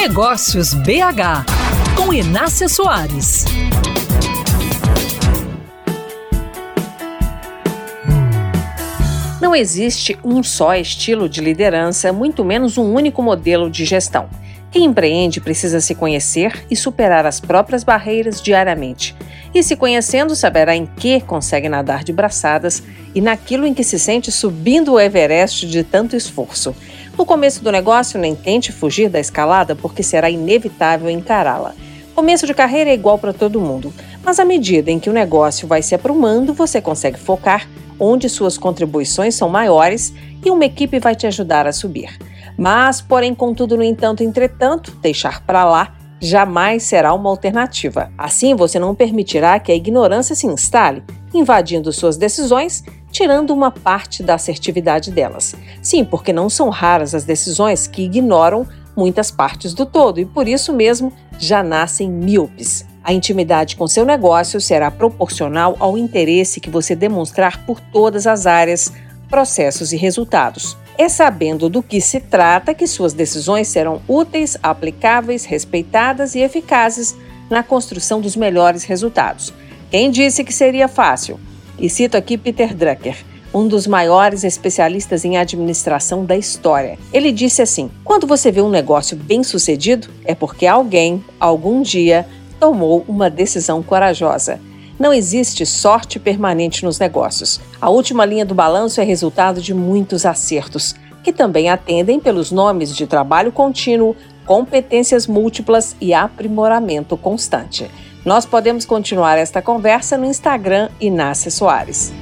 Negócios BH, com Inácia Soares. Não existe um só estilo de liderança, muito menos um único modelo de gestão. Quem empreende precisa se conhecer e superar as próprias barreiras diariamente. E se conhecendo, saberá em que consegue nadar de braçadas e naquilo em que se sente subindo o Everest de tanto esforço. No começo do negócio, nem tente fugir da escalada, porque será inevitável encará-la. Começo de carreira é igual para todo mundo, mas à medida em que o negócio vai se aprumando, você consegue focar onde suas contribuições são maiores e uma equipe vai te ajudar a subir. Mas, porém, contudo, no entanto, entretanto, deixar para lá jamais será uma alternativa. Assim, você não permitirá que a ignorância se instale, invadindo suas decisões, tirando uma parte da assertividade delas. Sim, porque não são raras as decisões que ignoram muitas partes do todo e por isso mesmo já nascem míopes. A intimidade com seu negócio será proporcional ao interesse que você demonstrar por todas as áreas, processos e resultados. É sabendo do que se trata que suas decisões serão úteis, aplicáveis, respeitadas e eficazes na construção dos melhores resultados. Quem disse que seria fácil? E cito aqui Peter Drucker, um dos maiores especialistas em administração da história. Ele disse assim: quando você vê um negócio bem sucedido, é porque alguém, algum dia, tomou uma decisão corajosa. Não existe sorte permanente nos negócios. A última linha do balanço é resultado de muitos acertos, que também atendem pelos nomes de trabalho contínuo, competências múltiplas e aprimoramento constante. Nós podemos continuar esta conversa no Instagram Inácia Soares.